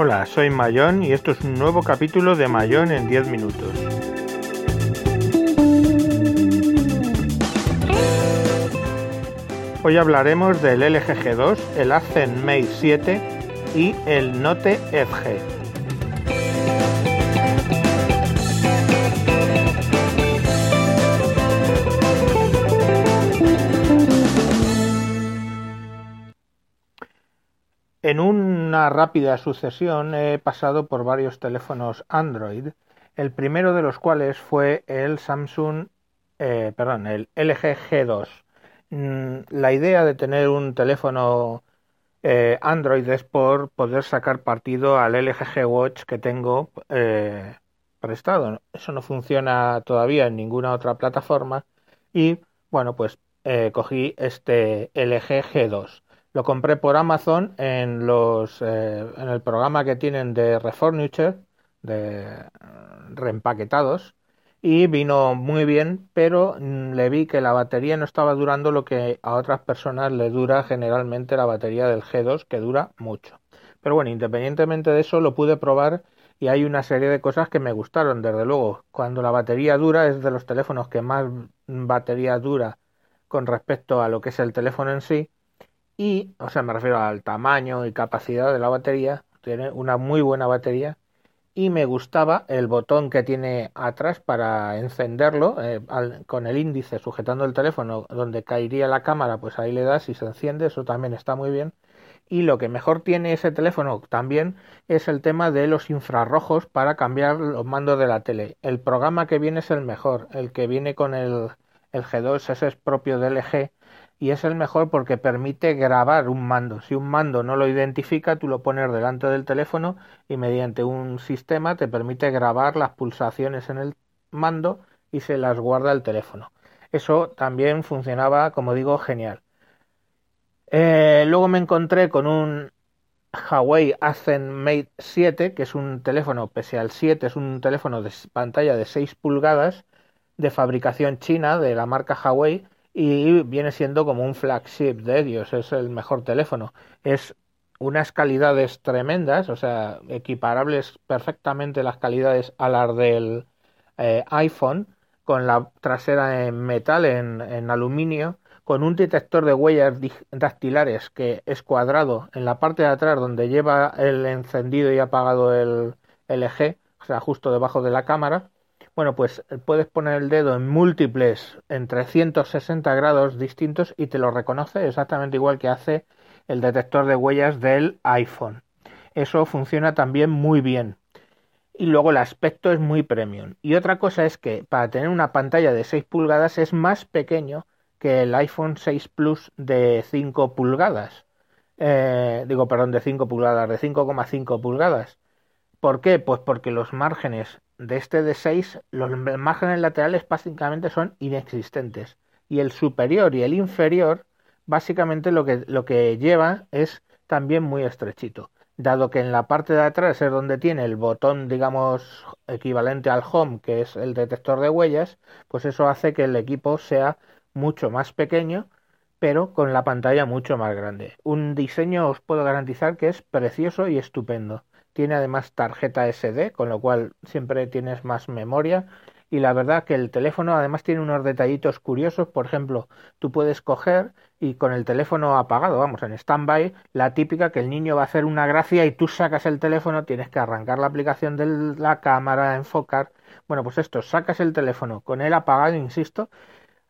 Hola, soy Mayón y esto es un nuevo capítulo de Mayón en 10 minutos. Hoy hablaremos del LG G2, el Accent Mate 7 y el Note Edge. Rápida sucesión he pasado por varios teléfonos Android, el primero de los cuales fue el Samsung, eh, perdón, el LG G2. Mm, la idea de tener un teléfono eh, Android es por poder sacar partido al LG G Watch que tengo eh, prestado. Eso no funciona todavía en ninguna otra plataforma y bueno, pues cogí este LG G2 lo compré por Amazon en los eh, en el programa que tienen de Refurniture, de reempaquetados, y vino muy bien, pero mm, le vi que la batería no estaba durando lo que a otras personas le dura generalmente la batería del G2, que dura mucho. Pero bueno, independientemente de eso, lo pude probar y hay una serie de cosas que me gustaron, desde luego. Cuando la batería dura es de los teléfonos que más batería dura con respecto a lo que es el teléfono en sí y, o sea, me refiero al tamaño y capacidad de la batería, tiene una muy buena batería. Y me gustaba el botón que tiene atrás para encenderlo eh, con el índice sujetando el teléfono donde caería la cámara pues ahí le das y se enciende eso también está muy bien. Y lo que mejor tiene ese teléfono también es el tema de los infrarrojos para cambiar los mandos de la tele. El programa que viene es el mejor el que viene con el, el G2 ese es propio de LG y es el mejor porque permite grabar un mando. Si un mando no lo identifica, tú lo pones delante del teléfono y mediante un sistema te permite grabar las pulsaciones en el mando y se las guarda el teléfono. Eso también funcionaba, como digo, genial. Eh, luego me encontré con un Huawei Accent Mate 7, que es un teléfono, pese al 7, es un teléfono de pantalla de 6 pulgadas de fabricación china de la marca Huawei y viene siendo como un flagship de ellos, es el mejor teléfono. Es unas calidades tremendas, o sea, equiparables perfectamente las calidades a las del eh, iPhone, con la trasera en metal, en, en, aluminio, con un detector de huellas dactilares que es cuadrado en la parte de atrás donde lleva el encendido y apagado el LG, o sea, justo debajo de la cámara, bueno, pues eh, puedes poner el dedo en múltiples, en 360 grados distintos y te lo reconoce exactamente igual que hace el detector de huellas del iPhone. Eso funciona también muy bien. Y luego el aspecto es muy premium. Y otra cosa es que para tener una pantalla de 6 pulgadas es más pequeño que el iPhone 6 Plus de 5 pulgadas. Eh, digo, perdón, de 5 pulgadas, de 5,5 pulgadas. ¿Por qué? Pues porque los márgenes de este de 6, los márgenes laterales básicamente son inexistentes. Y el superior y el inferior, básicamente lo que, lo que lleva es también muy estrechito. Dado que en la parte de atrás es donde tiene el botón, digamos, equivalente al home, que es el detector de huellas, pues eso hace que el equipo sea mucho más pequeño, pero con la pantalla mucho más grande. Un diseño os puedo garantizar que es precioso y estupendo. Tiene además tarjeta SD, con lo cual siempre tienes más memoria. Y la verdad que el teléfono además tiene unos detallitos curiosos. Por ejemplo, tú puedes coger y con el teléfono apagado, vamos, en stand-by, la típica que el niño va a hacer una gracia y tú sacas el teléfono, tienes que arrancar la aplicación de la cámara, enfocar. Bueno, pues esto, sacas el teléfono con él apagado, insisto,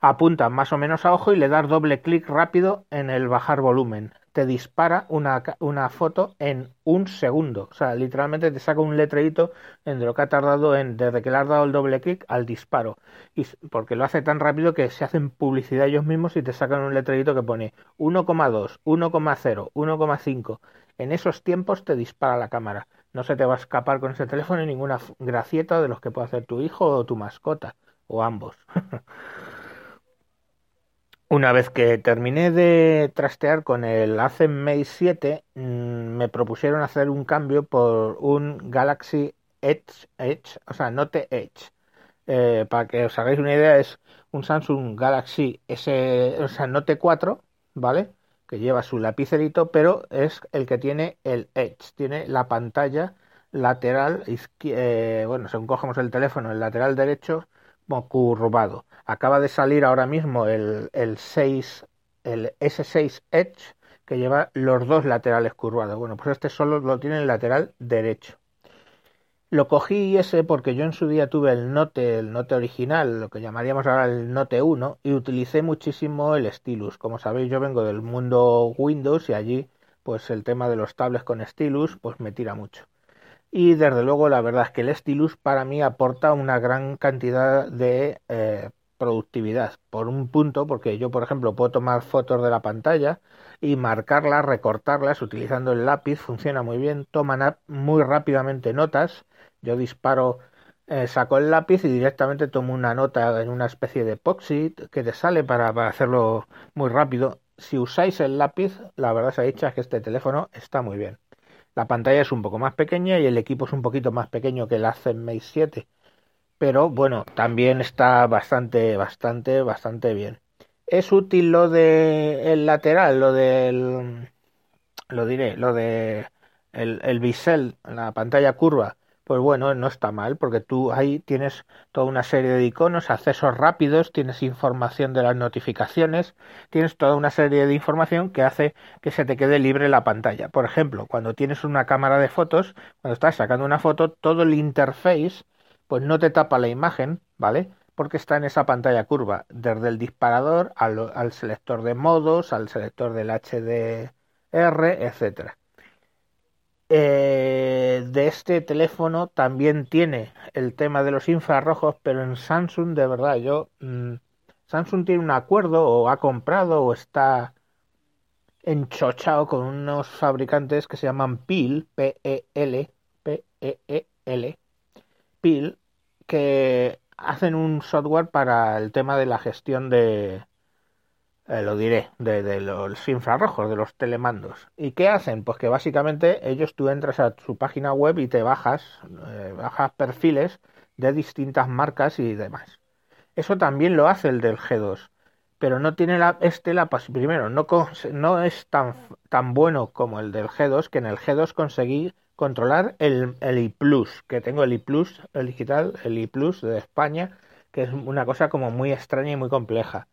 apunta más o menos a ojo y le das doble clic rápido en el bajar volumen te dispara una, una, foto en un segundo. O sea, literalmente te saca un letrerito en lo que ha tardado en, desde que le has dado el doble clic al disparo. Y porque lo hace tan rápido que se hacen publicidad ellos mismos y te sacan un letrerito que pone 1,2, 1,0, 1,5. En esos tiempos te dispara la cámara. No se te va a escapar con ese teléfono ninguna gracieta de los que puede hacer tu hijo o tu mascota. O ambos. Una vez que terminé de trastear con el Accent Mate 7, mm, me propusieron hacer un cambio por un Galaxy Edge, Edge o sea, Note Edge. Eh, para que os hagáis una idea, es un Samsung Galaxy S, o sea, Note 4, ¿vale? que lleva su lapicerito, pero es el que tiene el Edge, tiene la pantalla lateral, eh, bueno, según cogemos el teléfono, el lateral derecho curvado. Acaba de salir ahora mismo el, el 6, el S6 Edge, que lleva los dos laterales curvados. Bueno, pues este solo lo tiene el lateral derecho. Lo cogí ese porque yo en su día tuve el Note, el Note original, lo que llamaríamos ahora el Note 1, y utilicé muchísimo el stylus. Como sabéis, yo vengo del mundo Windows y allí, pues el tema de los tablets con stylus, pues me tira mucho. Y desde luego, la verdad es que el stylus para mí aporta una gran cantidad de eh, productividad. Por un punto, porque yo, por ejemplo, puedo tomar fotos de la pantalla y marcarlas, recortarlas utilizando el lápiz, funciona muy bien, toman muy rápidamente notas yo disparo, eh, saco el lápiz y directamente tomo una nota en una especie de poxit que te sale para, hacerlo muy rápido. Si usáis el lápiz, la verdad se ha dicho es que este teléfono está muy bien. La pantalla es un poco más pequeña y el equipo es un poquito más pequeño que el Mate 7. Pero bueno, también está bastante, bastante, bastante bien. Es útil lo de el lateral, lo del, lo diré, lo de el bisel, la pantalla curva pues bueno, no está mal, porque tú ahí tienes toda una serie de iconos, accesos rápidos, tienes información de las notificaciones, tienes toda una serie de información que hace que se te quede libre la pantalla. Por ejemplo, cuando tienes una cámara de fotos, cuando estás sacando una foto, todo el interface pues no te tapa la imagen, ¿vale? Porque está en esa pantalla curva, desde el disparador al, selector de modos, al selector del HDR, etcétera. Eh, de este teléfono también tiene el tema de los infrarrojos, pero en Samsung de verdad yo mm, Samsung tiene un acuerdo o ha comprado o está enchochado con unos fabricantes que se llaman PIL, P-E-L, P-E-E-L, PIL, que hacen un software para el tema de la gestión de, eh, lo diré, de, los infrarrojos, de los telemandos. ¿Y qué hacen? Pues que básicamente ellos tú entras a su página web y te bajas, eh, bajas perfiles de distintas marcas y demás. Eso también lo hace el del G2, pero no tiene la, este la primero, no, no es tan, tan bueno como el del G2, que en el G2 conseguí controlar el, el I que tengo el I el digital, el I de España, que es una cosa como muy extraña y muy compleja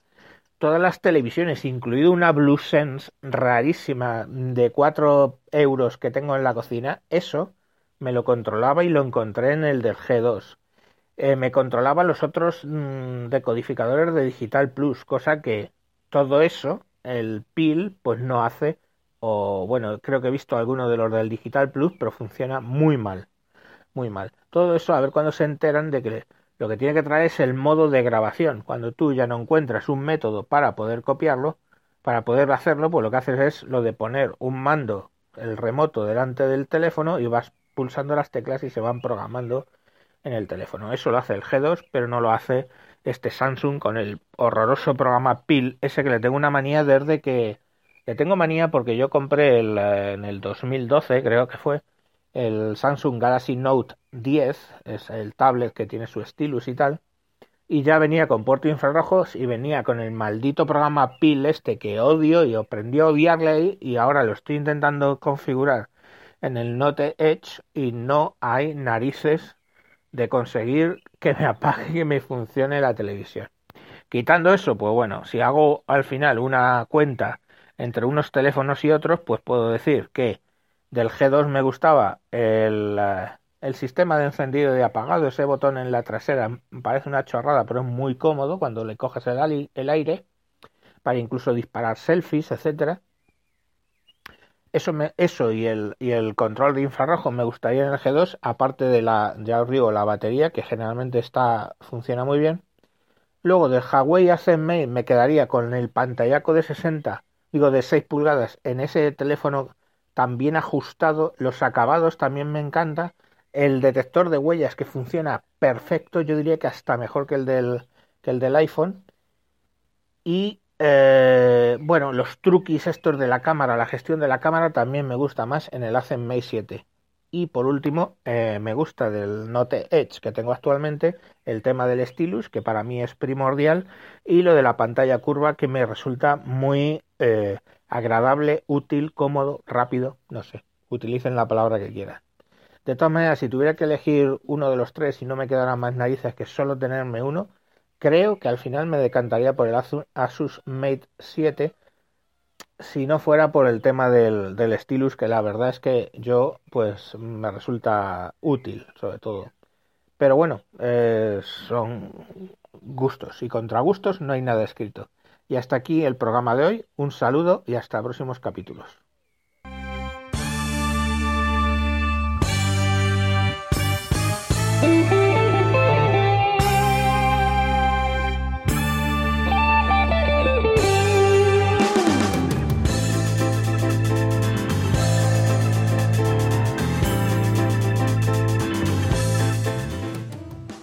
todas las televisiones, incluido una BlueSense rarísima de 4 euros que tengo en la cocina, eso me lo controlaba y lo encontré en el del G2. Eh, me controlaba los otros mm, decodificadores de Digital Plus, cosa que todo eso, el PIL, pues no hace, o bueno, creo que he visto alguno de los del Digital Plus, pero funciona muy mal, muy mal. Todo eso, a ver cuándo se enteran de que lo que tiene que traer es el modo de grabación. Cuando tú ya no encuentras un método para poder copiarlo, para poder hacerlo, pues lo que haces es lo de poner un mando, el remoto, delante del teléfono y vas pulsando las teclas y se van programando en el teléfono. Eso lo hace el G2, pero no lo hace este Samsung con el horroroso programa PIL, ese que le tengo una manía desde que... Le tengo manía porque yo compré el, eh, en el 2012, creo que fue, el Samsung Galaxy Note 10, es el tablet que tiene su stylus y tal, y ya venía con puerto infrarrojos y venía con el maldito programa PIL este que odio y aprendí a odiarle y ahora lo estoy intentando configurar en el Note Edge y no hay narices de conseguir que me apague y me funcione la televisión. Quitando eso, pues bueno, si hago al final una cuenta entre unos teléfonos y otros, pues puedo decir que del G2 me gustaba el, eh, el sistema de encendido y apagado, ese botón en la trasera parece una chorrada, pero es muy cómodo cuando le coges el, el aire para incluso disparar selfies, etcétera. Eso, eso y, el, y el control de infrarrojo me gustaría en el G2, aparte de la, ya os digo, la batería, que generalmente está, funciona muy bien. Luego del Huawei ACME me quedaría con el pantallaco de 60, digo de 6 pulgadas en ese teléfono también ajustado, los acabados también me encanta, el detector de huellas que funciona perfecto, yo diría que hasta mejor que el del, que el del iPhone, y eh, bueno, los truquis estos de la cámara, la gestión de la cámara también me gusta más en el Mate 7. Y por último, eh, me gusta del Note Edge que tengo actualmente el tema del stylus, que para mí es primordial, y lo de la pantalla curva, que me resulta muy eh, agradable, útil, cómodo, rápido, no sé, utilicen la palabra que quieran. De todas maneras, si tuviera que elegir uno de los tres y no me quedaran más narices que solo tenerme uno, creo que al final me decantaría por el Asus Mate 7 si no fuera por el tema del, del stylus, que la verdad es que yo pues me resulta útil, sobre todo. Pero bueno, eh, son gustos y contra gustos no hay nada escrito. Y hasta aquí el programa de hoy. Un saludo y hasta próximos capítulos.